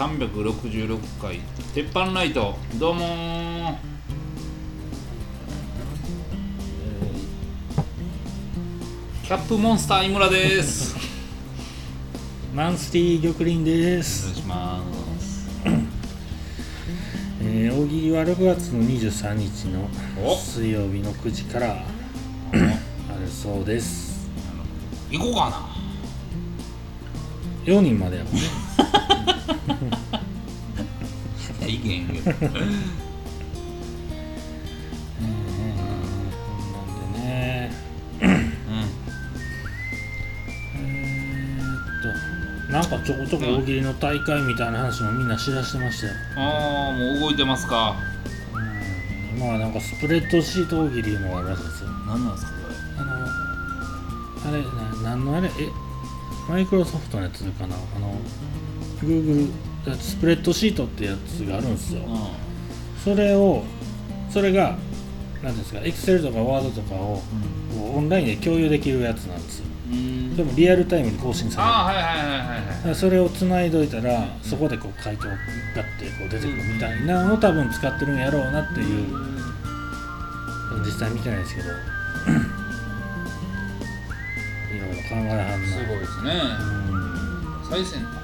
第366回。鉄板ライトどうもー。キャップモンスター井村です。マンスティー玉林でお願いす、します。えー、大喜利は6月の23日のお。水曜日の9時からあるそうです。行こうかな。4人までやもんね いやいけへんけどうんうんうん。こんなんでね。うんえー、っとなんかちょこちょこ大喜利の大会みたいな話もみんなしだしてましたよ、ああもう動いてますか。うん、まあなんかスプレッドシート大喜利いうのがあるらしいですよ。何なんですかあのあれな何のあれ？え？マイクロソフトのやつかな？あの Google スプレッドシートってやつがあるんですよ。それをそれが何ですか Excel とか Word とかをうん。こうオンラインで共有できるやつなんですよ。うん。でもリアルタイムに更新される。ああはいはいはいはいだはい。からそれをつないどいたらそこでこう回答がガッてこう出てくるみたいなのを多分使ってるんやろうなっていう。実際見てないですけど。いろいろ考えはんな。すごいですね。うん。最先端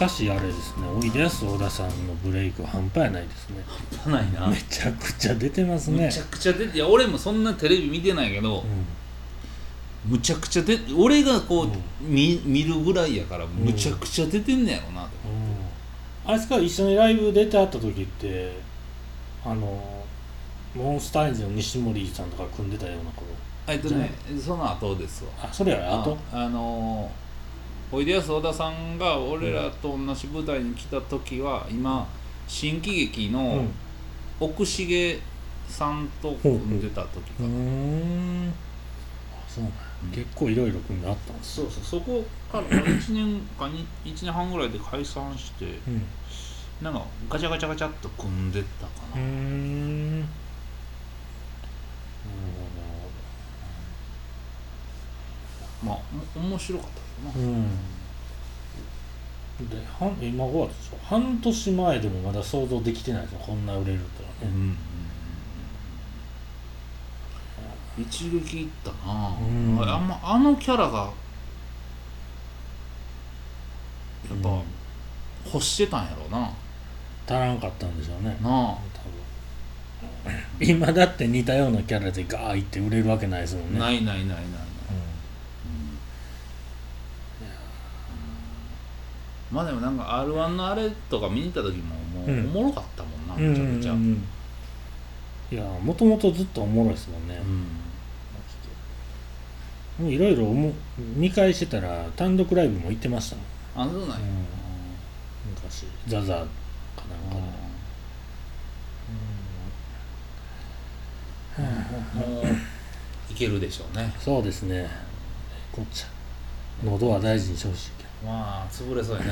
かしあれですねおいでやす小田さんのブレイク半端やないですね。じゃないな。めちゃくちゃ出てますね。むちゃくちゃ出ていや俺もそんなテレビ見てないけどうん。むちゃくちゃ出て俺がこう、うん。見見るぐらいやからむちゃくちゃ出てんねやろなと、あいつから一緒にライブ出て会った時ってあのモンスターエンジンの西森さんとか組んでたような頃。あえっとねその後ですわ。あそれやあとあのーおいでやす小田さんが俺らと同じ舞台に来た時は今新喜劇うのん。奥重さんと組んでた時かうーな、ん。あそうなん結構いろいろ組んであったんですそうそうそこから1年かに1年半ぐらいで解散してうん。なんかガチャガチャガチャっと組んでったかな、んなるまあお面白かったけどな、うん。で半今5月でしょ半年前でもまだ想像できてないですよこんな売れるとはね、一撃いったな、うん。あんまあのキャラがやっぱ、うん。欲してたんやろうな。足らんかったんでしょうね。なあ。多分。今だって似たようなキャラでガーいって売れるわけないですもんね。ないないないないない、まあでもなんか r 1のあれとか見に行った時ももううん。おもろかったもんな、うんめちゃくちゃ、うんうんうんいやもともとずっとおもろいですもんね。うん。いろいろおも見返してたら単独ライブも行ってましたもん、あそうなんや、昔ザザーかなんかで、もういけるでしょうね。そうですね。こっちゃ喉は大事にしてほし。いけまあ潰れそうやね。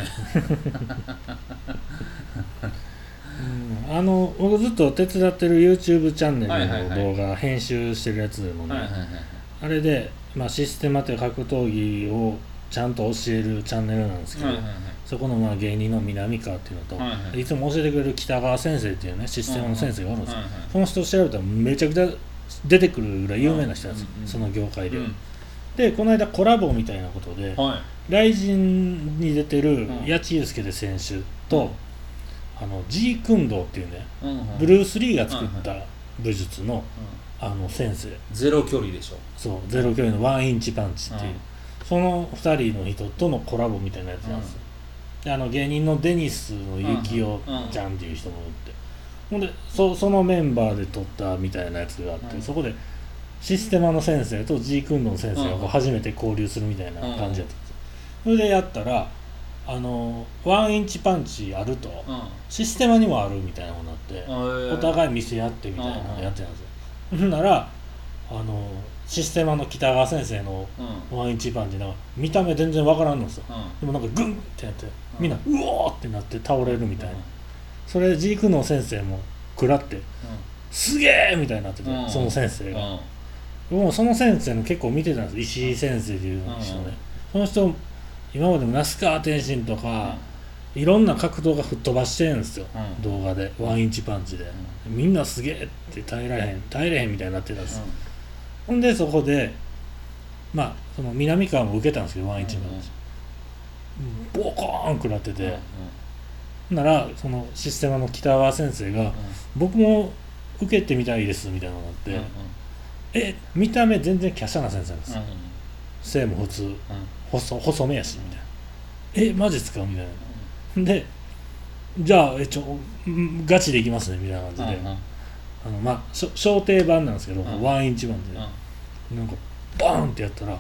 ど、あの僕ずっと手伝ってる YouTube チャンネルの動画編集してるやつでもね、あれで、まあ、システマという格闘技をちゃんと教えるチャンネルなんですけど、そこのまあ芸人の南川っていうのと、はいはい。いつも教えてくれる北川先生っていうねシステムの先生がおるんですよ、その人調べたらめちゃくちゃ出てくるぐらい有名な人なんですよ、その業界では、うんでこの間コラボみたいなことではい雷神に出てるうん。八千祐介で選手と、うん。あの G 君堂っていうねうんうん。ブルース・リーが作った武術の,、あの先生。ゼロ距離でしょ。そうゼロ距離のワンインチパンチっていう、うん。その2人の人とのコラボみたいなやつなんですよ、であの芸人のデニスの幸男ちゃんっていう人もおって、ほんでそそのメンバーで撮ったみたいなやつがあって、うん。そこでシステマの先生と G 君の先生がこううん初めて交流するみたいな感じだったそれでやったらあのワンインチパンチあると、うん。システマにもあるみたいなことになって、おお互い見せ合ってみたいなのをやってたんですよ、ならあのシステマの北川先生のうん。ワンインチパンチなんか見た目全然わからんのですよ。うん。でもなんかグンってやってん。みんなうおーってなって倒れるみたいな。それでジークの先生も食らってすげえみたいになっててうん。その先生が。うん。僕もその先生の結構見てたんです石井先生っていう人ね。その人今までも那須川天心とか、いろんな格闘が吹っ飛ばしてるんですよ、うん。動画で。ワンインチパンチで、みんなすげえって耐えられへん。耐えれへんみたいになってたんです、ほんでそこでまあその南川も受けたんですけどワンインチパンチ、ボコーン食らってて、ならそのシステマの北川先生が「僕も受けてみたいです」みたいなのがあって「え見た目全然華奢な先生なんです、背も普通細細めやし」みたいな「えマジっすか?」みたいな。でじゃあえちょんガチでいきますねみたいな感じで、あのまあしょ小定版なんですけど、うん。ワンインチ版で、なんかバーンってやったら、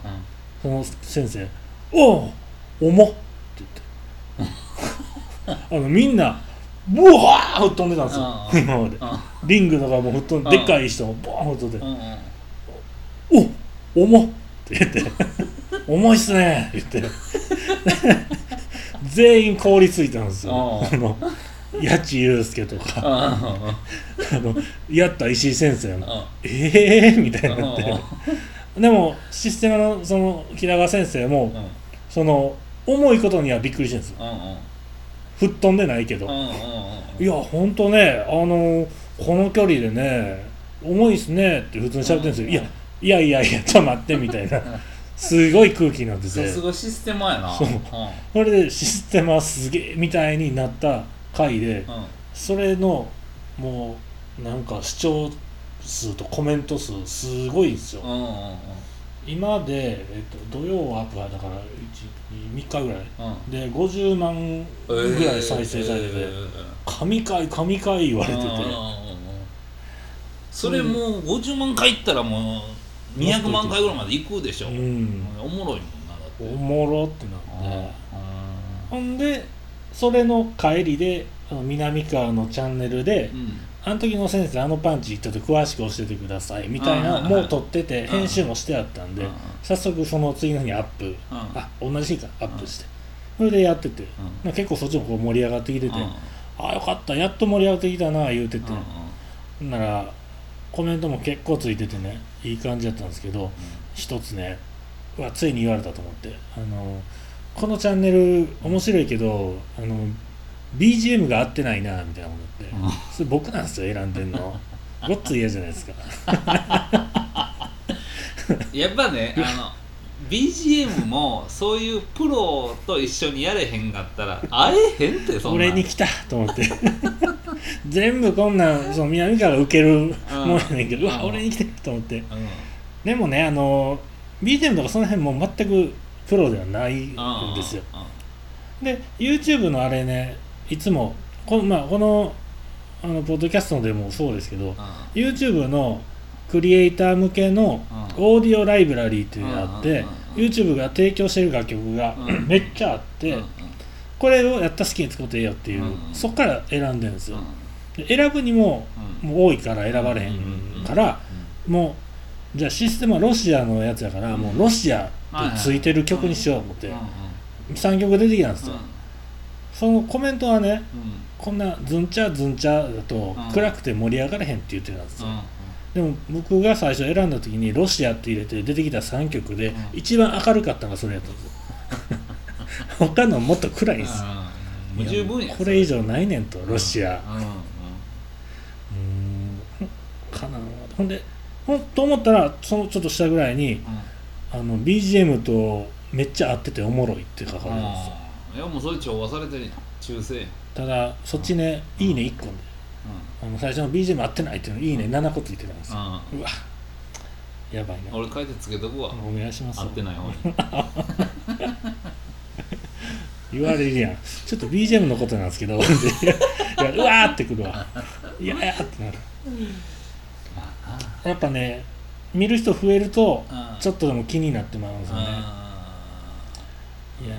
その先生「おお重っ!」って言って。あのみんなブワー吹っ飛んでたんですよ。うん。今まで。リングとかも吹っ飛んでうん。でっかい人もボーン吹っ飛んで「お重っ!」って言って「重いっすね」って言って。全員凍りついたんですよ。うんあの八千祐介とか。あのやった石井先生も「ええー!」みたいになってでもシステムのその北川先生もその重いことにはびっくりしてるんですよ。吹っ飛んでないけど。いやほんとねあのこの距離でね重いっすねって普通に喋ってるんですよ。いやいやいやいやちょっと待ってみたいなすごい空気になってさてすがシステマやな。そう。それでシステムはすげえみたいになった回でそれのもうなんか視聴数とコメント数すごいんですよ。今で、えっと、土曜アップがだから3日ぐらい。で50万ぐらい再生されてて「神回神回」言われてて。それもう50万回いったらもう200万回ぐらいまでいくでしょ。うん。おもろいもんなだって。おもろってなって。ほんでそれの帰りで南川のチャンネルでうん。あの時の先生あのパンチちょっと詳しく教えてくださいみたいなもう撮っててん。編集もしてあったんでうん。早速その次の日にアップ。あ同じ日か。アップして。それでやってて。まあ結構そっちもこう盛り上がってきててああよかったやっと盛り上がってきたな言うてて。ならコメントも結構ついててねいい感じだったんですけど一つねうわついに言われたと思ってあのこのチャンネル面白いけどあの BGM が合ってないなみたいなことって、うん。それ僕なんですよ選んでんの。ごっつ嫌じゃないですか。やっぱねあの BGM もそういうプロと一緒にやれへんかったら会えへんってそんなん。俺に来たと思って。全部こんなんその南川が受けるもんやねんけど、うわうん俺に来てると思って。うん。でもねあの BGM とかその辺も全くプロではないんですよ。で YouTube のあれねいつもこの,、まあ、このあのポッドキャストでもそうですけど YouTube のクリエイター向けのうん。オーディオライブラリーっていうのがあって YouTube が提供してる楽曲がうん。めっちゃあってこれをやったら好きに使っていいよっていうそっから選んでるんですよ。で選ぶにももう多いから選ばれへんからもうじゃあシステムはロシアのやつやからもうロシアってついてる曲にしようと思って3曲出てきたんですよ。そのコメントはねこんなズンチャズンチャだとうん暗くて盛り上がれへんって言ってたんですよでも僕が最初選んだ時にロシアって入れて出てきた3曲でうん。一番明るかったのがそれやったんです。よ 他のもっと暗いんですよ。もう十分やこれ以上ないねんとロシア。うんかなほんでほんと思ったらそのちょっと下ぐらいにあの BGM とめっちゃ合ってておもろいって書かれてるんですよ。いやもうそれ調和されてるやん。中性ただそっちね「いいね」1個であの最初の BGM 合ってないっていうのいいね。7個ついてたんですよ。うわ。やばいな。俺書いてつけとくわ。お願いします。合ってない方に。言われるやん。ちょっと BGM のことなんですけど。いやうわーってくるわ。いやってなる。やっぱね見る人増えるとちょっとでも気になってまうんですよね。いや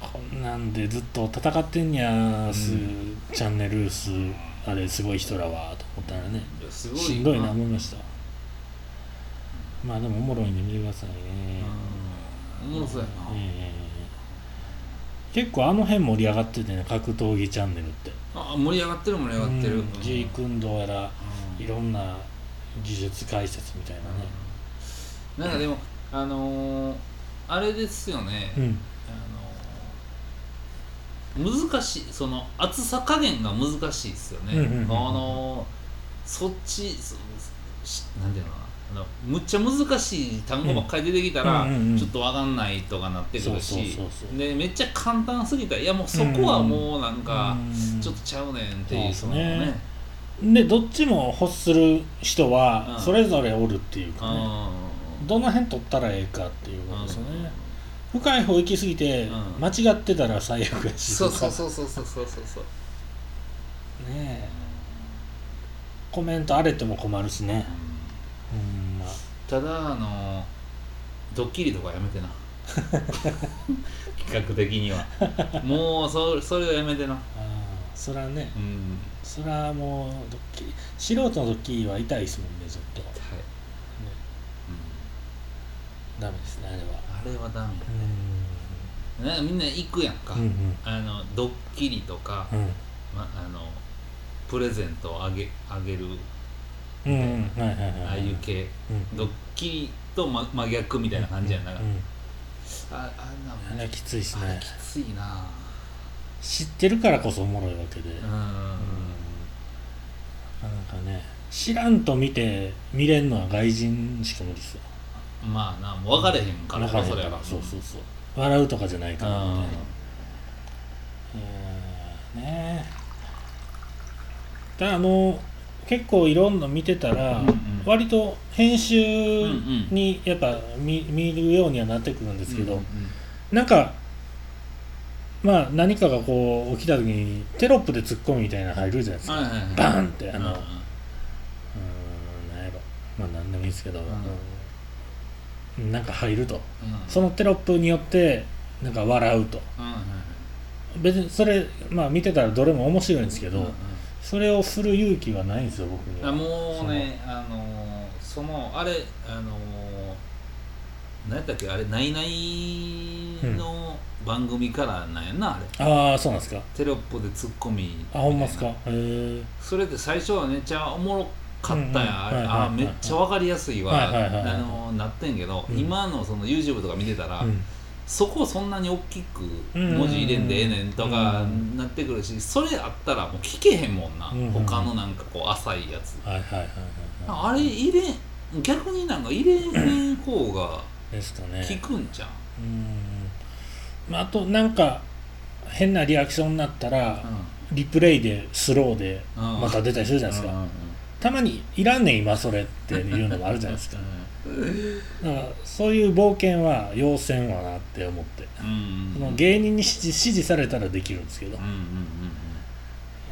ーこんなんでずっと戦ってんやーす、チャンネル数あれすごい人らはと思ったらねすごいしんどいな思いました。まあでもおもろいんで見てくださいね、おもろそうやな。えー結構あの辺盛り上がっててね格闘技チャンネルって。あ盛り上がってる盛り上がってる。うん。ジークンドーやらうん。いろんな技術解説みたいなね。なんかでもあのーあれですよね、うん難しいその厚さ加減が難しいですよね、うんうんうんうん。あのそっちそしなんていうのかな。あのむっちゃ難しい単語ばっかり出てきたら、うんうんうん。うんちょっとわかんないとかなってくるしでめっちゃ簡単すぎたらいやもうそこはもうなんかうんちょっとちゃうねんっていうそそうのね。でどっちも欲する人はうん。それぞれおるっていうかね、うどの辺取ったらええかっていうことんですよね、深い方行き過ぎてうん。間違ってたら最悪やし。そうそうそうそうそうそうそう。そうねえ。コメント荒れても困るしね。うんうんま。あただあのドッキリとかやめてな。企画的には。もうそそれはやめてな。あーそらね。うん。そらもうドッキリ素人のドッキリは痛いですもんねちょっと、ね、はい、ダメですねあれはれはダメうやねみんな行くやんか、んうん。あのドッキリとか、うん。ま、あのプレゼントをあげあげる。うんうん。はいはいはいああいう系。うん。ドッキリと真真逆みたいな感じやんな、うんああんなもん。あれはきついですきついな。知ってるからこそおもろいわけで。うん、うん。なかなかね知らんと見て見れんのは外人しか無理ですよまあなもう分かれへんから分かれへんそれは。からそうそうそう。笑うとかじゃないからみたいな。うんねだあの結構いろんな見てたら、うんうん。割と編集にやっぱ見見るようにはなってくるんですけど、うんうんなんかまあ何かがこう起きた時にテロップでツッコミみたいなの入るじゃないですか、はいはいはい。バーンってあの。うんうん。なんやろ。まあ何でもいいですけど、うんなんか入ると。うん。そのテロップによってなんか笑うと。別にそれまあ見てたらどれも面白いんですけど、それをする勇気はないんですよ僕には。あもうねあのーそのあれあのー何やったっけあれ「ないない」の番組からなんやな、あれ。ああそうなんですか。テロップでツッコミ。あほんまっすか。へえそれって最初はめっちゃおもろかったやあれ。はいはいはい。あめっちゃ分かりやすいわ、はいはいはいはい。あのーなってんけど、うん。今のその YouTube とか見てたら、うん。そこをそんなに大きくうん文字入れんでええねんとかうん。なってくるしそれあったらもう聞けへんもんな、うん他のなんかこう浅いやつ、はいはいはいあれ入れん逆になんか入れへん方がですかね。効くんじゃん、うん。まああとなんか変なリアクションになったら、リプレイでスローでうん。また出たりするじゃないですか、うんうんたまにいらんねん今それっていうのもあるじゃないですか。だからそういう冒険は要せんわなって思って、うんうんその芸人に指示指示されたらできるんですけど、うんうんうん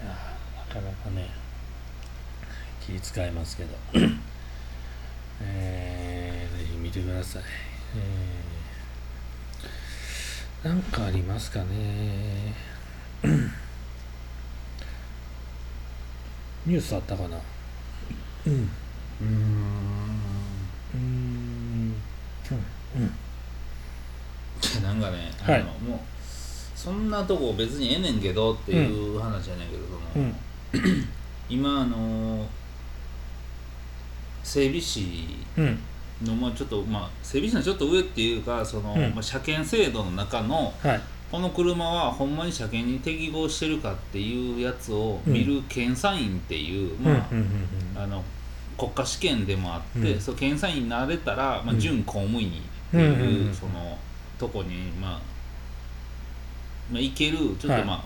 なかなかね気使いますけど。えー、ぜひ見てください。えー、なんかありますかね。ニュースあったかなうん。うんうーん。うーん。うん。なんかね、はい。あのもうそんなとこ別にええねんけどっていう話やねんけど、そのうん。今あの整備士うん。のまあちょっとまあ整備士のちょっと上っていうかその、うん。まあ、車検制度の中のはいこの車はほんまに車検に適合してるかっていうやつを見る検査員っていう、まあ、あの国家試験でもあって、うん。そう検査員になれたら、まあ、うん。準公務員っていう、そのとこに、まあ、まあいけるちょっとまあ、は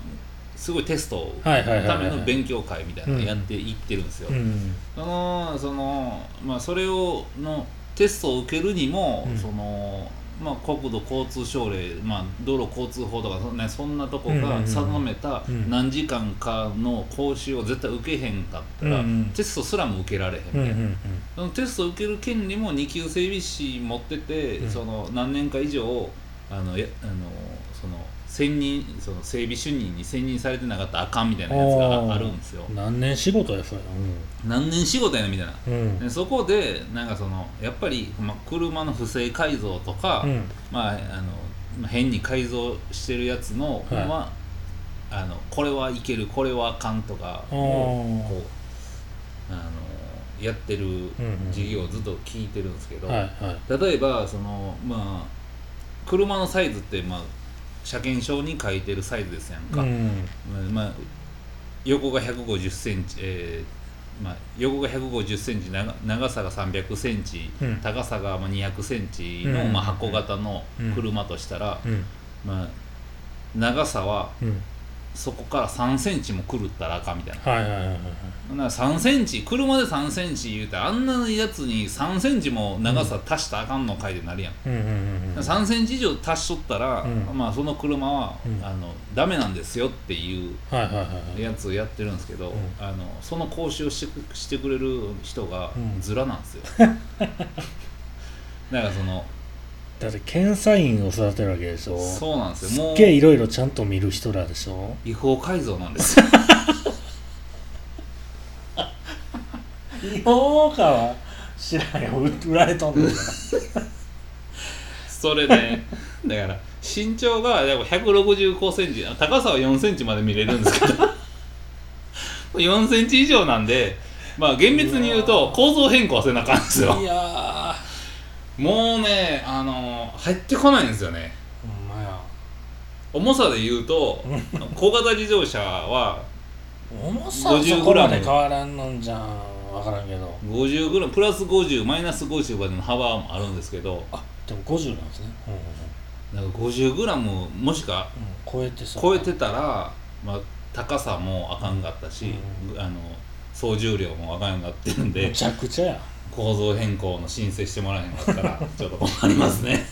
すごいテストのための勉強会みたいなのをやっていってるんですよ。うん。そのそのまあそれをのテストを受けるにも、うん。そのまあ、国土交通省令、まあ、道路交通法とかそ,、ね、そんなとこが定めたうん。何時間かの講習を絶対受けへんかったら、うんうん。テストすらも受けられへんみたいな、うんうん。そのテストを受ける権利も2級整備士持ってて、うん。その何年か以上あのやあのその選任その整備主任に選任されてなかったらあかんみたいなやつがあるんですよ。うん何年仕事やそれ何年仕事やねんみたいな。うん。うんでそこでなんかそのやっぱり、まあ、車の不正改造とか、うん。まあ、あのまあ変に改造してるやつの、ほんまあのこれはいけるこれはあかんとかをこうあのやってるうんうん。授業をずっと聞いてるんですけど、はいはい。例えばそのまあ車のサイズってまあ車検証に書いてるサイズですやんか、うん。まあ、横が1 5 0センチ、えーまあ、横が1 5 0センチ長長さが3 0 0センチ、うん。高さがまあ2 0 0センチの、うん。まあ、箱型の車としたら、うん。まあ、長さはうんそこから3センチも狂ったらあかんみたいな。はいはいはいはいほんなら3センチ車で3センチ言うたらあんなやつに3センチも長さ足したらあかんのかいってなるやん、うんうんうんうん。3センチ以上足しとったら、うん。まあ、その車は、うん。あのダメなんですよっていうはいはいはいはい。やつをやってるんですけど、ん。あのその講習をしてくしてくれる人がうん。ズラなんですよ、だからそのだって検査員を育てるわけでしょ？すそうなんですよ。もうっげえいろいろちゃんと見る人らでしょ？違法改造なんです。よ 違法かは知らんよ。売られとんねんか それねだから身長がでも165センチ高さは4センチまで見れるんですけど。4センチ以上なんでまあ厳密に言うと構造変更はせなあかんですよ。らいやもうねあの入ってこないんですよね。ーほんまや。重さで言うと 小型自動車は重さはそこまで変わらんのんじゃん分からんけど。50g プラス50マイナス50までの幅もあるんですけど。あでも50なんですね、うんうんなんか 50g もしかうん、超えてさ超えてたら、まあ、高さもあかんかったし、あの総重量もあかんかってるんで。むちゃくちゃや構造変更の申請してもらえへんかったら ちょっと困りますね。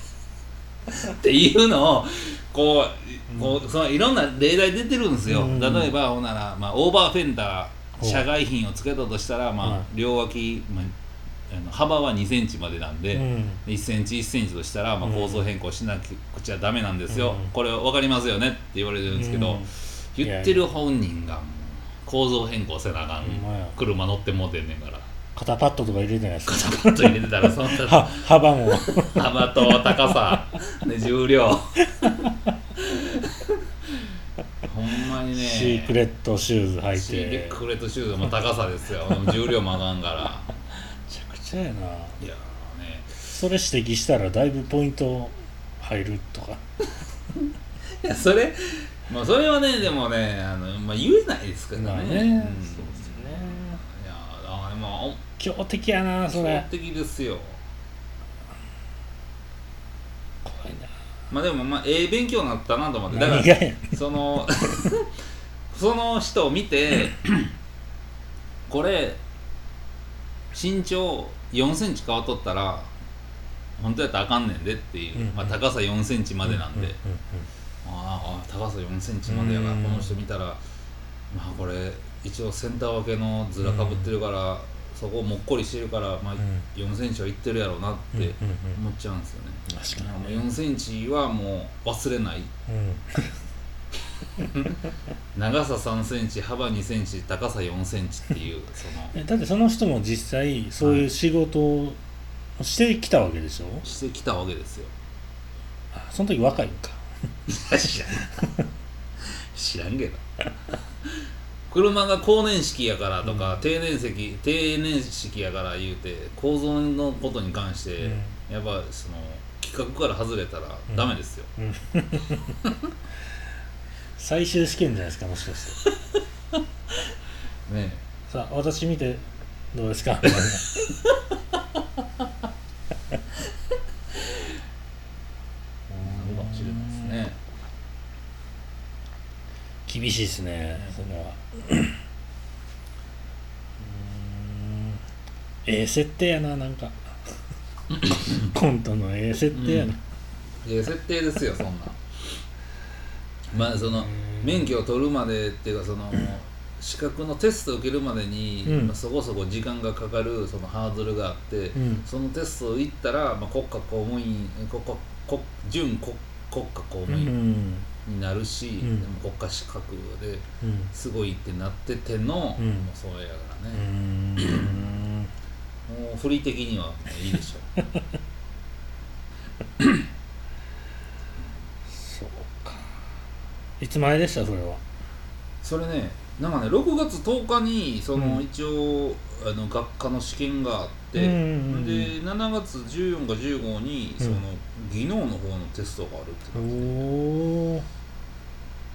っていうのをこうこうそのいろんな例題出てるんですよ、うん。例えばほんなら、まあ、オーバーフェンダー社外品をつけたとしたら、まあうん。両脇、まあ、幅は2センチまでなんで、うん。1センチ1センチとしたら、まあ、うん。構造変更しなくちゃダメなんですよ、うん。これ分かりますよねって言われてるんですけど、うん。言ってる本人が構造変更せなあかん。車乗ってもうてんねんから肩パッドとか入れてないですか。パッド入れてたらそんなは幅も。幅と高さ、ね、重量。ほんまにね。シークレットシューズ履いてシークレットシューズも高さですよ。重量もあかんから。めちゃくちゃやな。いやーね。それ指摘したらだいぶポイント入るとか。いやそれまあそれはねでもねあの、まあ、言えないですからね,、まあね、うん、そうですね。いやあまあ強敵やなそ基れ。本的ですよ。怖いな。まあでもまあええ勉強になったなと思って。だからその その人を見て これ身長4センチ変わっとったら本当やったらあかんねんでっていう、うんまあ、高さ4センチまでなんで、ううああ高さ4センチまでやからうんこの人見たらまあこれ一応センター分けのずらかぶってるから、そこもっこりしてるから、まあん。4センチはいってるやろうなって思っちゃうんですよね、確かにまあ4センチはもう忘れない。うん。長さ3センチ幅2センチ高さ4センチっていうその。えだってその人も実際そういう仕事をしてきたわけでしょ、してきたわけですよ。あその時若いんか。知らんけど車が高年式やからとか、低年式低年式やから言うて構造のことに関して、うん。やっぱその企画から外れたらダメですよ、最終試験じゃないですかもしかして。ねさあ私見てどうですか？厳しいですねそれはうーん。ええ設定やななんか。コントのええ設定やな、ええ設定ですよそんな。んまあその免許を取るまでっていうかその資格のテストを受けるまでに、うん。まあそこそこ時間がかかるそのハードルがあって、うん。そのテストを行ったら、まあ、国家公務員国家国準国国家公う務員。んになるし、ん。でも国家資格でうん。すごいってなってての、うん。もうそうやからうね、ん。もう振り的にはいいでしょう。そうか。いつ前でしたそれは？それねなんかね6月10日にその、うん一応あの学科の試験があって、うんうんうんで7月14か15にその技能の方のテストがあるっておなって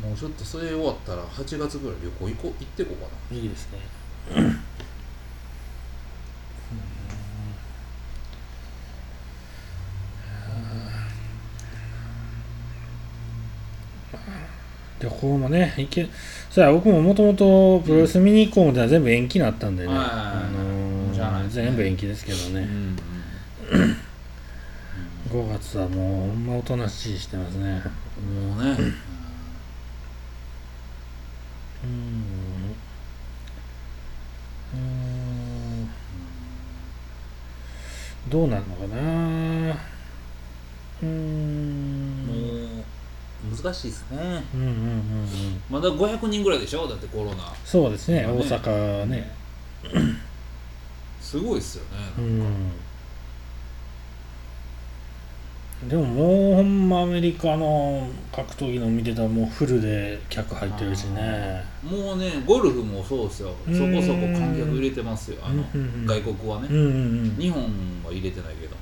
おもうちょっとそれ終わったら8月ぐらい旅行行こう行ってこうかな。いいですね。旅行もね行けそや僕ももともとプロレス見に行こうみたいな全部延期になったんでね、はいはいはいあのーしゃあないですね全部延期ですけどね、うん5月はもうほんまおとなしいしてますね。うんもうね。うん。うん。どうなんのかな。うーん。もう難しいですね。うんうんうんうん。まだ500人ぐらいでしょ？だってコロナ。そうですね。まあね。大阪ねすごいっすよねうんでももうほんまアメリカの格闘技の見てたらもうフルで客入ってるしね。もうねゴルフもそうですよ。うんそこそこ観客入れてますよ。あのうんうんうん。外国はね。うんうんうん。日本は入れてないけど。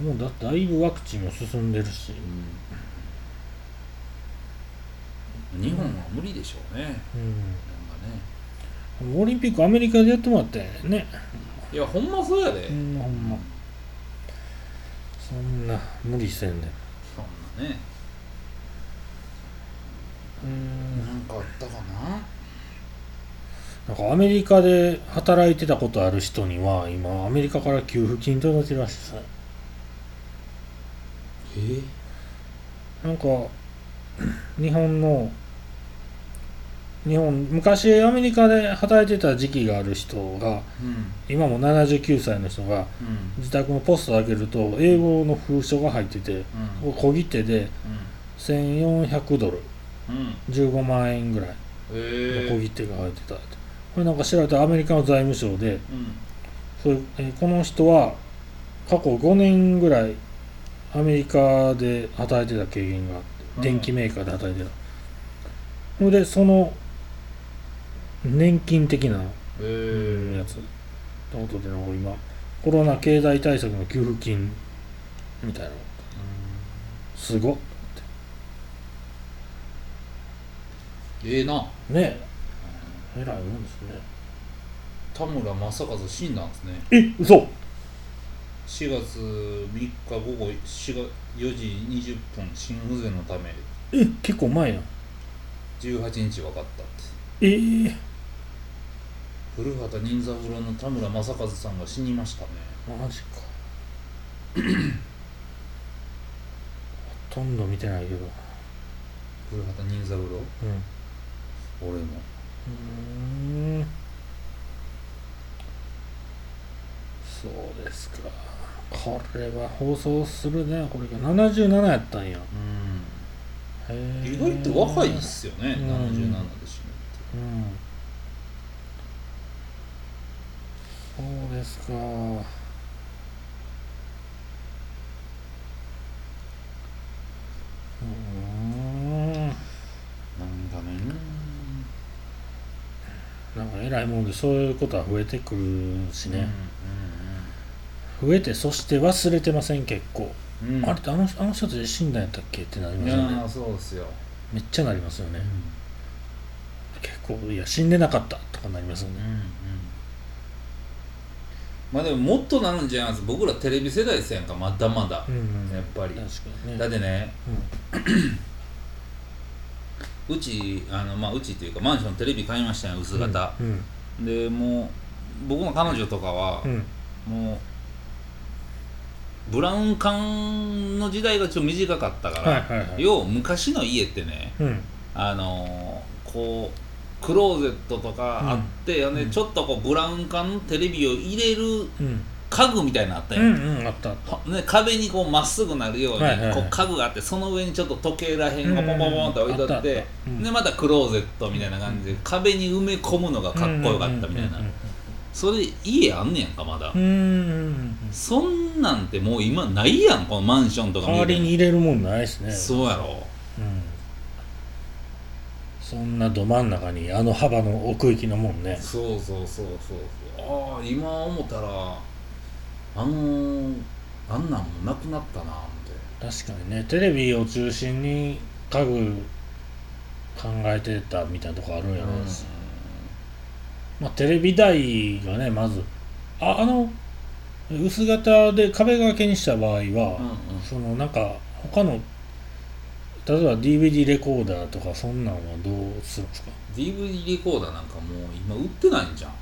もうだだいぶワクチンも進んでるし。日本は無理でしょうね。なんかうんねオリンピックアメリカでやってもらったんやね。いやほんまそうやで。ほんまほんま。そんな無理せんで。そんなね。うん。なんかあったかな？なんかアメリカで働いてたことある人には今アメリカから給付金届いてるらしいえ？なんか日本の日本昔アメリカで働いてた時期がある人がうん。今も79歳の人がうん。自宅のポスト開けると英語の封書が入っててうん。小切手で1400ドル。うん。15万円ぐらいえ。の小切手が入ってたこれなんか調べたらアメリカの財務省でうん。そういうえーこの人は過去5年ぐらいアメリカで働いてた経験があってうん。電機メーカーで働いてた。ほんでその年金的なえやつ。ってことでなんか今コロナ経済対策の給付金みたいなの。すごっ。ええな。ね。ええらいもんですね。田村正和死んだんですね。え嘘。4月3日午後4月4時20分心不全のため。え結構前やん。18日分かったって。ええ古畑任三郎の田村正和さんが死にましたね。マジか。ほとんど見てないけど。古畑任三郎？うん。俺も。うーん。そうですか。これは放送するね。これが77やったんや。うん。意外と若いっすよね、うん。77で死ぬって。うんそうですか。うーん。なんかね。なんか偉いもんでそういうことは増えてくるしね、う増えてそして忘れてません結構、んうん。うんあれってあのあの人たち死んだんやったっけってなりまいすよね。やーそうですよ、めっちゃなりますよね、結構いや死んでなかったとかなりますよね。うんうんまあでももっとなるんじゃないです僕らテレビ世代ですやんか。まだまだ、うんうん。やっぱり。ね。だってね。ううちあのまあうちっていうかマンションテレビ買いましたよ薄ん型、うんでもう僕の彼女とかはう、ん。もうブラウン管の時代がちょっと短かったから、はいはいはい。要は昔の家ってねうん。あのーこうクローゼットとかあって、うん。ちょっとこうブラウン管のテレビを入れるうん。家具みたいなのあったや、うんんうんあったあった。はね、壁にこうまっすぐなるように、はいはいはい。こう家具があってその上にちょっと時計らへんがポンポンポンって置いとって、でまたクローゼットみたいな感じで壁に埋め込むのがかっこよかったみたいな、それ家あんねやんかまだ、そんなんてもう今ないやんこのマンションとか代わりに入れるもんないですね。そうやろ。うんそそんなど真ん中にあの幅の奥行きのもんね。そうそうそうそう。ああ今思ったらあのーあんなんもなくなったなって。確かにね。テレビを中心に家具考えてたみたいなとこあるんやろうし、まあ、テレビ台がねまずああの薄型で壁掛けにした場合は、うんうん。そのなんか他の例えば DVD レコーダーとかそんなんはどうするんですか？DVD レコーダーなんかもう今売ってないんじゃん。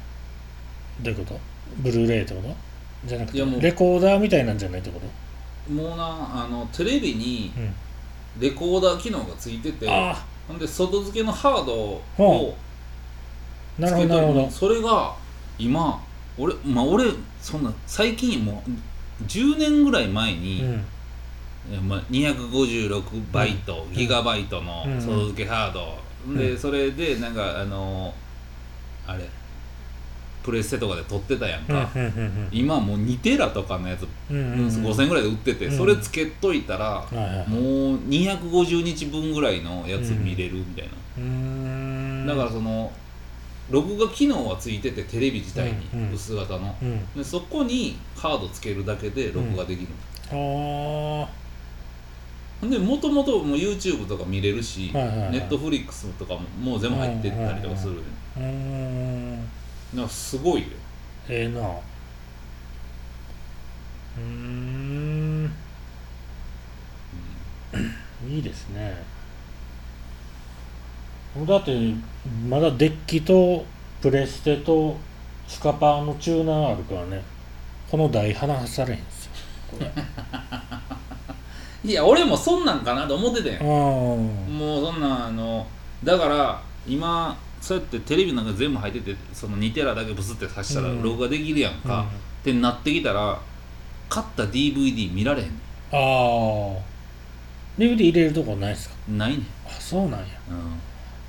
どういうこと？ブルーレイってこと？じゃなくていやもうレコーダーみたいなんじゃないってこと？もうなあのテレビにうん。レコーダー機能がついててあほんで外付けのハードをなるほどなるほど。それが今俺まあ俺そんな最近もう10年ぐらい前に、うん。えまあ、256バイト、うん。ギガバイトのうん。外付けハード、うん。でそれでなんかあのあれプレステとかで撮ってたやんうんか、今もう2テラとかのやつ、うんうんうん。5000円ぐらいで売ってて、うん。それつけといたら、もう250日分ぐらいのやつ見れるみたいな、だからその録画機能はついててテレビ自体に、薄型の。うん。でそこにカードつけるだけで録画できる、あー。ほんでもともと YouTube とか見れるし、はいはいはい。Netflix とかももう全部入ってったりとかする、うーん。なんかすごいよ。ええな。うーん。いいですね。だってまだデッキとプレステとスカパーのチューナーあるからね。この台離されへんすよ。これ いや俺もそんなんかなと思ってたよあーもうそんなんあのだから今そうやってテレビなんか全部入っててその2テラだけブスって挿したらうん。録画できるやんか、ってなってきたら買った DVD 見られへん。ああ DVD 入れるとこないっすか？ないねん、あそうなんや。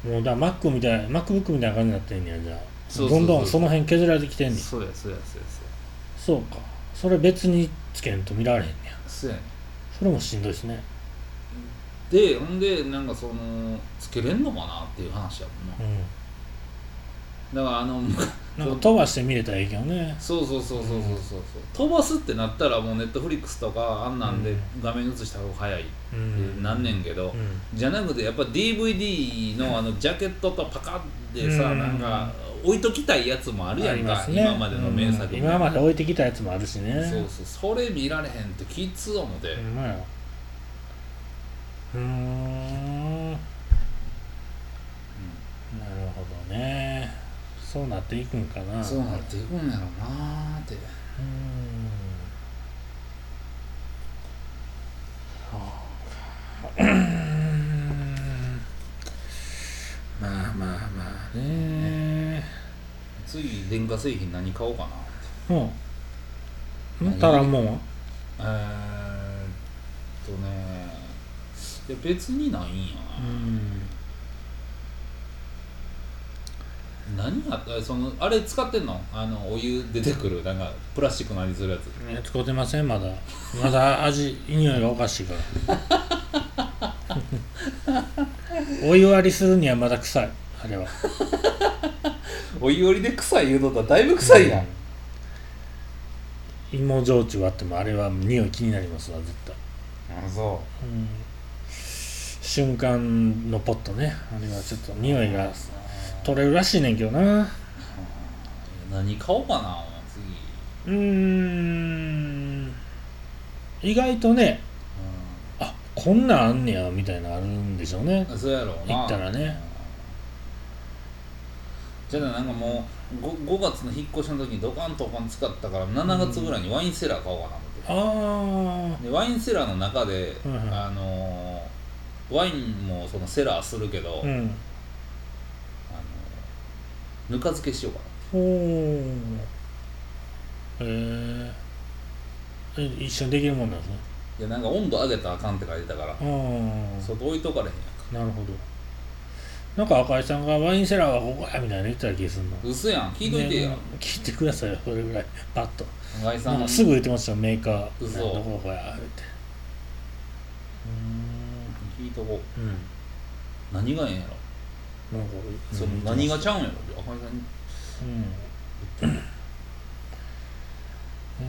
うん、もうだから Mac みたい MacBook みたいな感じになってんねやじゃあ。どんどんその辺削られてきてんねん。そうやそうやそうやそうか。それ別につけんと見られへんねや。そうやねそれもしんどいですね。でほんでなんかそのつけれんのかなっていう話やもんな。うん。だからあの なんか飛ばして見れたらいいけどね。そうそうそうそうそうそう飛ばすってなったらもうネットフリックスとかあんなんでうん。画面映した方が早いってうん。なんねんけど、うん。じゃなくてやっぱ DVD のあのジャケットとパカッでさ、うん。なんか置いときたいやつもあるやんか、ね。今までの名作うん今まで置いてきたやつもあるしね。そうそうそれ見られへんってきつ思って、ほんうーん。なるほどね。そうなっていくんかな。そうなっていくんやろうなーって。うん。まあまあまあね次電化製品何買おうかなって。うん。足らんもんはえーっとね。いや別にないんやな、何やったそのあれ使ってんの？あのお湯出てくるなんかプラスチックの味するやつ。いや使ってませんまだ。まだ味匂いがおかしいから。お湯割りするにはまだ臭いあれは。お湯割りで臭い言うとったらだいぶ臭いやん、うん。芋焼酎割ってもあれは匂い気になりますわ絶対、あそう。ん、瞬間のポットね。あれはちょっと匂いが取れるらしいねんけどな。う何買おうかな次。うーん。意外とねあこんなんあんねやみたいなのあるんでしょうね。うんそうやろうな。行ったらねじゃあなんかもう 5, 5月の引っ越しの時にドカンとお金使ったから7月ぐらいにワインセラー買おうかな思って、あでワインセラーの中で、うんうん。あのーワインもそのセラーするけど、あうん。あのぬか漬けしようかほうへええ一緒にできるもんなんですね。ないやなんか温度上げたらあかんって書いてたから、ああ外置いとかれへんやんか。なるほどなんか赤井さんがワインセラーはここやみたいな言ってた気がするの。嘘やん。聞いといてや、ね聞いてくださいよそれぐらい。パッと。岩井さなんんかすぐ言ってましたよメーカー。嘘。どこどこや言って。う聞いとこーんうん。何がええんやろ。なんかそのうん。何がちゃうんやろ赤井さんに。うんえ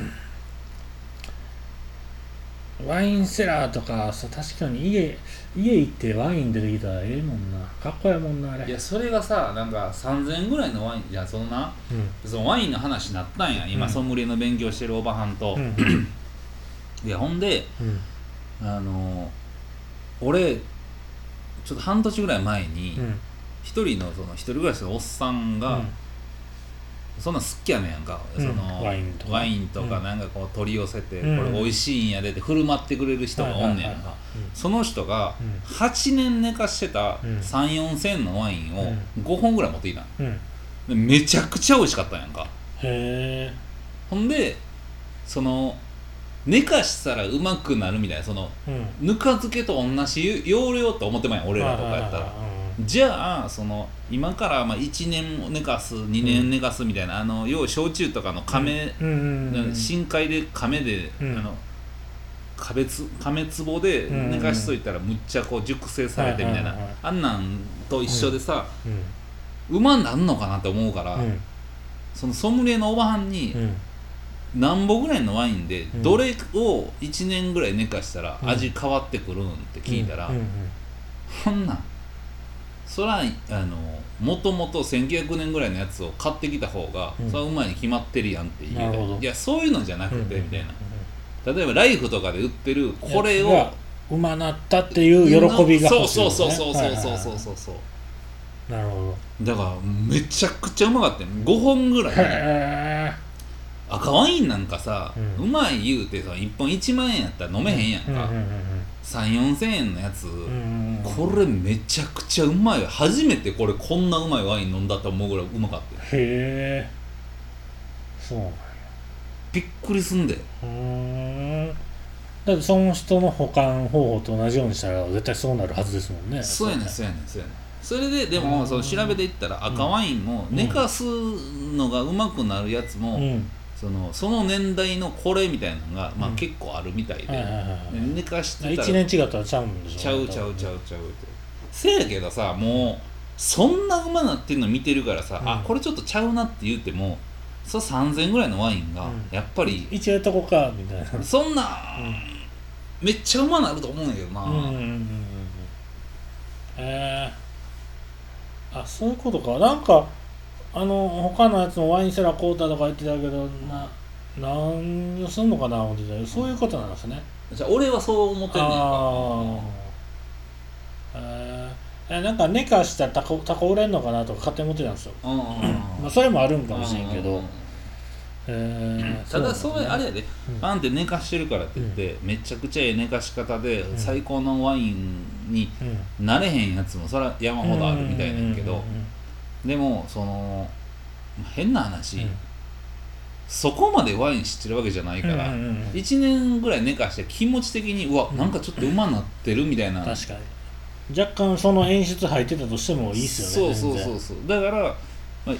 ーワインセラーとかそう確かに家家行ってワイン出てきたらええもんな。かっこええもんなあれ。いやそれがさなんか3000円ぐらいのワインじゃそのなうん。そのワインの話になったんや。今、うん。ソムリエの勉強してるおばはんと、うん。いやほんでうん。あの俺ちょっと半年ぐらい前にうん。一人のその一人暮らしのおっさんが、そんなん好きやねんやんか、うん。そのワインとか。ワインとかうん。なんかこう取り寄せて、うん。これ美味しいんやでって振る舞ってくれる人がおんねんやんか、その人がうん。8年寝かしてたうん。3 4千のワインをう5本ぐらい持ってきたん。うん。でめちゃくちゃ美味しかったんやんか。へえほんでその寝かしたらうまくなるみたいなそのうん。ぬか漬けと同じ要領と思ってまんやん俺らとかやったらじゃあその今からまあ1年寝かす2年寝かすみたいな、あの要は焼酎とかの亀、深海で亀で、うんあの亀つ亀壺で寝かしといたらむっちゃこう熟成されてみたいな、あんなんと一緒でさ、うまなんのかなって思うから、うん。そのソムリエのおばはんにうん。何本ぐらいのワインでうん。どれを1年ぐらい寝かしたらうん。味変わってくるんって聞いたら、うんうんそんなんそらあのもともと1900年ぐらいのやつを買ってきた方が、うん。それはうまいに決まってるやんっていう。いやそういうのじゃなくうんて、みたいな。例えばライフとかで売ってるこれをやつがうまなったっていう喜びがそう欲しいそうそうそうそうそうそうそうそうなるほだからめちゃくちゃうまかったよ。5本ぐらい。え。赤ワインなんかさ、ううんまい言うてさ1本1万円やったら飲めへんやんか、うんうん3 4千円のやつ、うん。うんうんこれめちゃくちゃうまい。わ初めてこれこんなうまいワイン飲んだと思うぐらいうまかったよ。へえ。そうなんや。びっくりすんで。うーん。だってその人の保管方法と同じようにしたら絶対そうなるはずですもんね。そうやねんそうやねんそうやねん。それででうん。もその調べていったら赤ワインもうん寝かすのがうまくなるやつも、うんそのその年代のこれみたいなのが、まあ、うん。結構あるみたいで、寝かしてたら1年違ったらちゃうんでしょ。ちゃうちゃうちゃうちゃうって。せやけどさもうそんなうまなってんの見てるからさ、うん。あこれちょっとちゃうなって言ってもそれ3000ぐらいのワインがうん。やっぱり、一応やっとこうかみたいな。そんな、めっちゃうまなると思うんやけどな、うんうんうんうんうん。えー、あそういうことか。なんかあの他のやつもワインセラー買うたとか言ってたけどな何をすんのかな思ってた。けどそういうことなんですね。じゃあ俺はそう思ってんねん。かああえー。えなんか寝かしたらタコタコ売れんのかなとか勝手に思ってたんですよ、うんうんうん。まあ、それもあるんかもしれんけど。うんうんうんえーただそれあれややで、うん。パンって寝かしてるからって言って、めちゃくちゃええ寝かし方で、ん。最高のワインにうん。なれへんやつもそれは山ほどあるみたいなんやけど、うんうんでもその変な話、うん。そこまでワイン知ってるわけじゃないから、うんうんうん1年ぐらい寝かして気持ち的にうわ、うん。なんかちょっと馬なってるみたいな、確かに。若干その演出入ってたとしてもいいっすよねそうそうそうそう。だから、まあ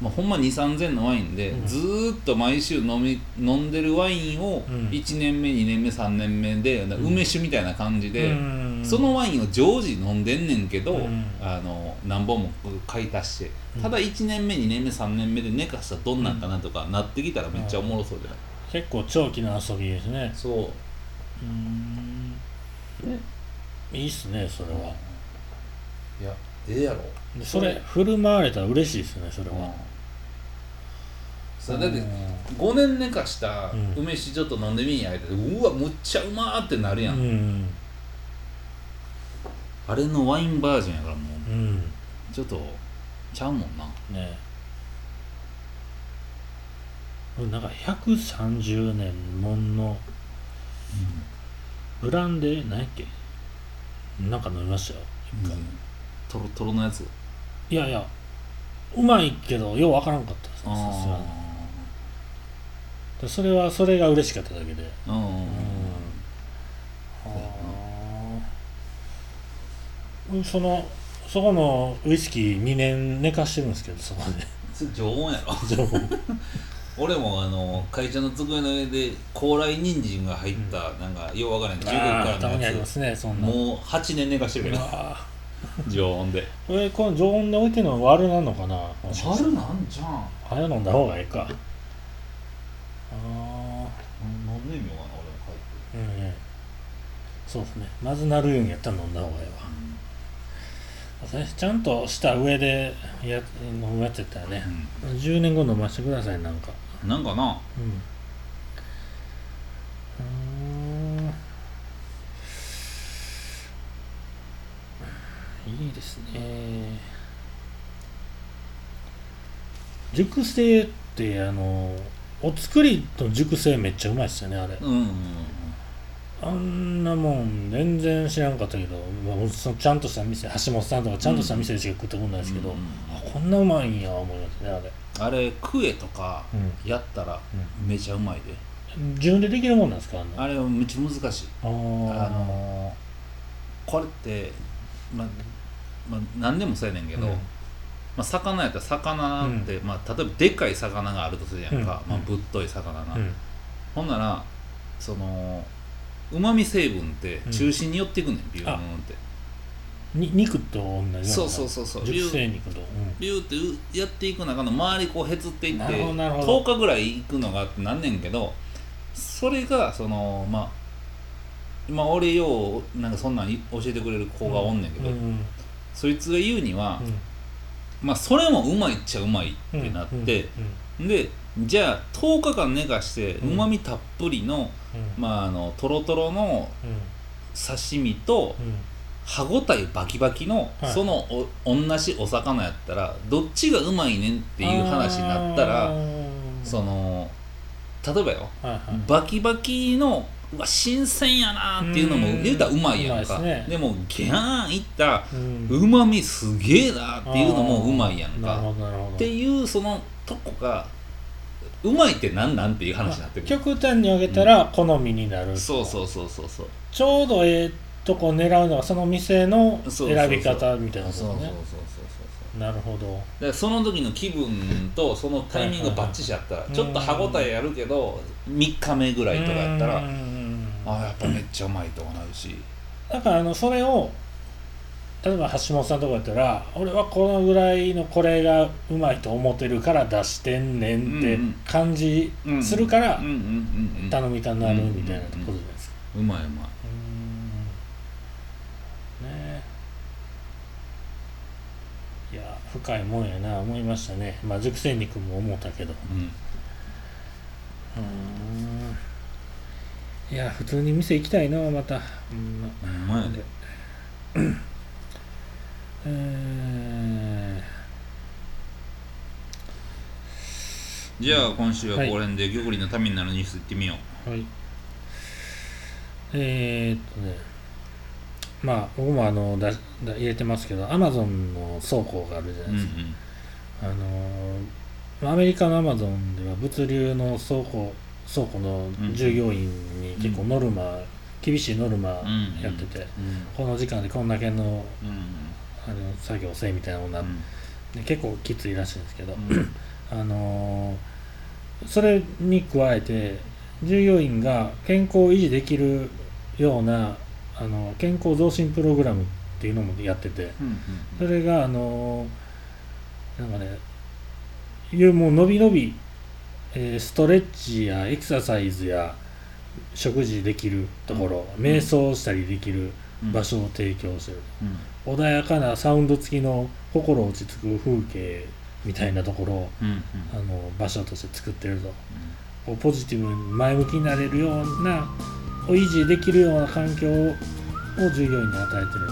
まあ、ほんま2 3 0 0のワインで、うん。ずーっと毎週飲み飲んでるワインをうん。1年目2年目3年目で、ん梅酒みたいな感じで、うん。そのワインを常時飲んでんねんけど、うん。あの何本も買い足してうん。ただ1年目2年目3年目で寝かしたらどんなんかなとかなってきたらめっちゃおもろそうじゃない、結構長期の遊びですね。そう。うん。いいっすねそれは、いやええやろ。でそれ振る舞われたら嬉しいですねそれは、さだってうん。5年寝かしたうん。梅酒ちょっと飲んでみんやってうわむっちゃうまーってなるやん、うん。あれのワインバージョンやからもううん。ちょっとちゃうもんな。ね。なんか130年もんのブランデー何やっけ？なんか飲みましたよ一回、トロトロのやつ。いやいやうまいけどようわからんかった。ですねさすがに。でそれはそれが嬉しかっただけで。あーうんうんうん。うん。そのそこのウイスキー2年寝かしてるんですけどそこで。それ常温やろ。常温。俺もあの会社の机の上で高麗人参が入った、なんかようわからん中国あからのーたまにありまやつすねそんな。もう8年寝かしてるけど。常温で。ーこれこの常温で置いてるのは悪なのかなもしかして。春なんじゃん。早飲んだ方がいいかあ飲んでみようかな俺も帰ってあうんうん。そうですね。まずなるようにやったら飲んだ方がいいわ。そうですね。ちゃんとした上でや飲むやつやったらね、10年後飲ませてくださいなんか。うんなんかな。うん。うーん。いいですね。熟成ってあのお作りの熟成めっちゃうまいっすよねあれ。うんうんうんあんなもん全然知らんかったけど、まあ、そのちゃんとした店橋本さんとかちゃんとした店でしか食ったことないですけど、うんうんあこんなうまいんや思いますねあれ、あれクエとかうやったらめちゃうまいで。ん、自分でできるもんなんですかあれはめっちゃ難しい。あのーこれってまあまあ何でもそうやねんけど、うんまあ、魚やったら魚って、まあ、例えばでっかい魚があるとするやんか、うん。まあ、ぶっとい魚が、うん。ほんならそのうまみ成分って中心に寄っていくねんビューンって。に肉と同じなそうそうそうそう。熟成肉と、ビューってうやっていく中の周りこうへつっていってなるほどなるほど。10日ぐらい行くのがってなんねんけどそれがそのまあまあ俺ようなんかそんなんい教えてくれる子がおんねんけど、うんうん。そいつが言うには、うんまあそれもうまいっちゃうまいってなって、でじゃあ10日間寝かしてううん。まみたっぷりの、まああのとろとろのうん。刺身とうん。歯ごたえバキバキの、はい。そのお同じお魚やったらどっちがうまいねんっていう話になったあらー。その例えばよ。はいはい。バキバキのうわ新鮮やなっていうのもうん。言うたらうまいやんか。ね。でもギャーンいったうん。うまみすげえなっていうのもうまいやんか。っていうそのとこがうまいってなんなんっていう話になってくる。極端に上げたら好みになる、そうそうそうそうそう。ちょうどええとこ狙うのはその店の選び方みたいなことね。そうそうそうそうそう。なるほど。だからその時の気分とそのタイミングがバッチリやったらいはいちょっと歯応えやるけど3日目ぐらいとかやったらうんうんうんああやっぱめっちゃうまいとかなるし。だからあのそれを例えば橋本さんとかやったら俺はこのぐらいのこれがうまいと思ってるから出してんねんって感じするから頼みたになるみたいなことじゃないですかうまいうまい。うん。ねえ。いや深いもんやな。思いましたね。まあ熟成肉も思ったけど。うん。うんいや普通に店行きたいなまた。うんうまいで。えじゃあ今週はこれで玉林のためになるニュースいってみよーはい。えー、っとね。まあ僕もあのだだ入れてますけどアマゾンの倉庫があるじゃううんないですか、あのまあアメリカのアマゾンでは物流の倉庫倉庫の従業員に結構ノルマ、厳しいノルマうん。やってて、うん。この時間でこんだけのうん。あの作業せいみたいなのになって、うん。結構きついらしいんですけど、うん。あのーそれに加えて従業員が健康を維持できるようなあの健康増進プログラムっていうのもやっててうん。それがあのーなんかねいうもう伸び伸び、えーストレッチやエクササイズや食事できるところ、うん。瞑想したりできるうん。場所を提供してる、うん。穏やかなサウンド付きの心落ち着く風景みたいなところをうんうん。あの場所として作ってるとこうポジティブに前向きになれるようなを維持できるような環境を従業員に与えてる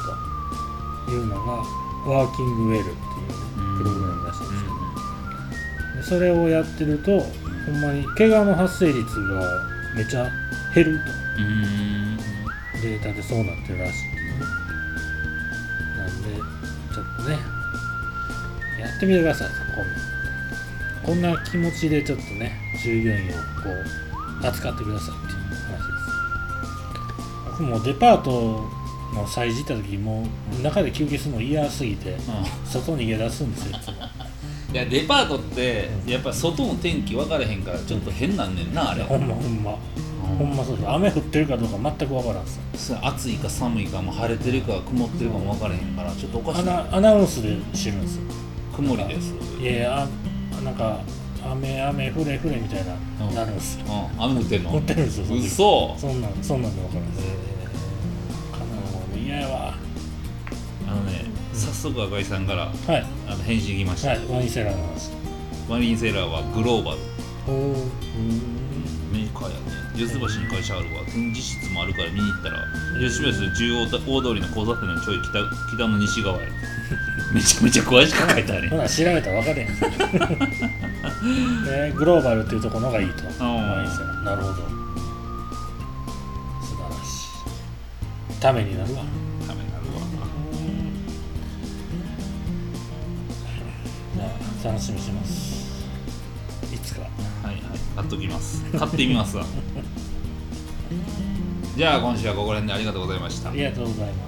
というのがワーキングウェルっていうプログラムらしいんですけど。でそれをやってるとほんまに。怪我の発生率がめちゃ減るうんうん。とデータでそうなってるらしいなんでちょっとね。やってみてくださいこんなこんな気持ちでちょっとね従業員をこう扱ってくださいっていう話です。僕もデパートの催事行った時もう中で休憩するの嫌すぎて外に逃げ出すんですよ。いつもいやデパートってやっぱ外の天気分からへんからちょっと変なんねんなあれ。ほんまほんま。ほんまそうです。雨降ってるかどうか全く分からんす。暑いか寒いかも晴れてるか曇ってるかも分からへんからちょっとおかしアいナアナウンスで知るんですよ。曇りです。いやいやあなんか雨雨降れ降れみたいな、うん。なるんですよ。うん。雨降ってんの？降ってるんですよその時。嘘。そんなんそんなんで分かるんです。よかなもう嫌やわ早速赤井さんからはい。あの返信来ました、はいワインセラーの話。マリンセーラーはグローバル。おおメーカーやね。四つ橋に会社あるわ。展示室もあるから見に行ったら四つ橋の中央大通りの交差点のちょい北北の西側や めちゃめちゃ詳しく書いてあるほな調べたら分かるやん、えーグローバルっていうところのがいいと。ワインセラー。なるほど。素晴らしい。ためになるわ楽しみにします。いつか。はいはい。買っときます。買ってみますわ。じゃあ今週はここら辺でありがとうございました。ありがとうございました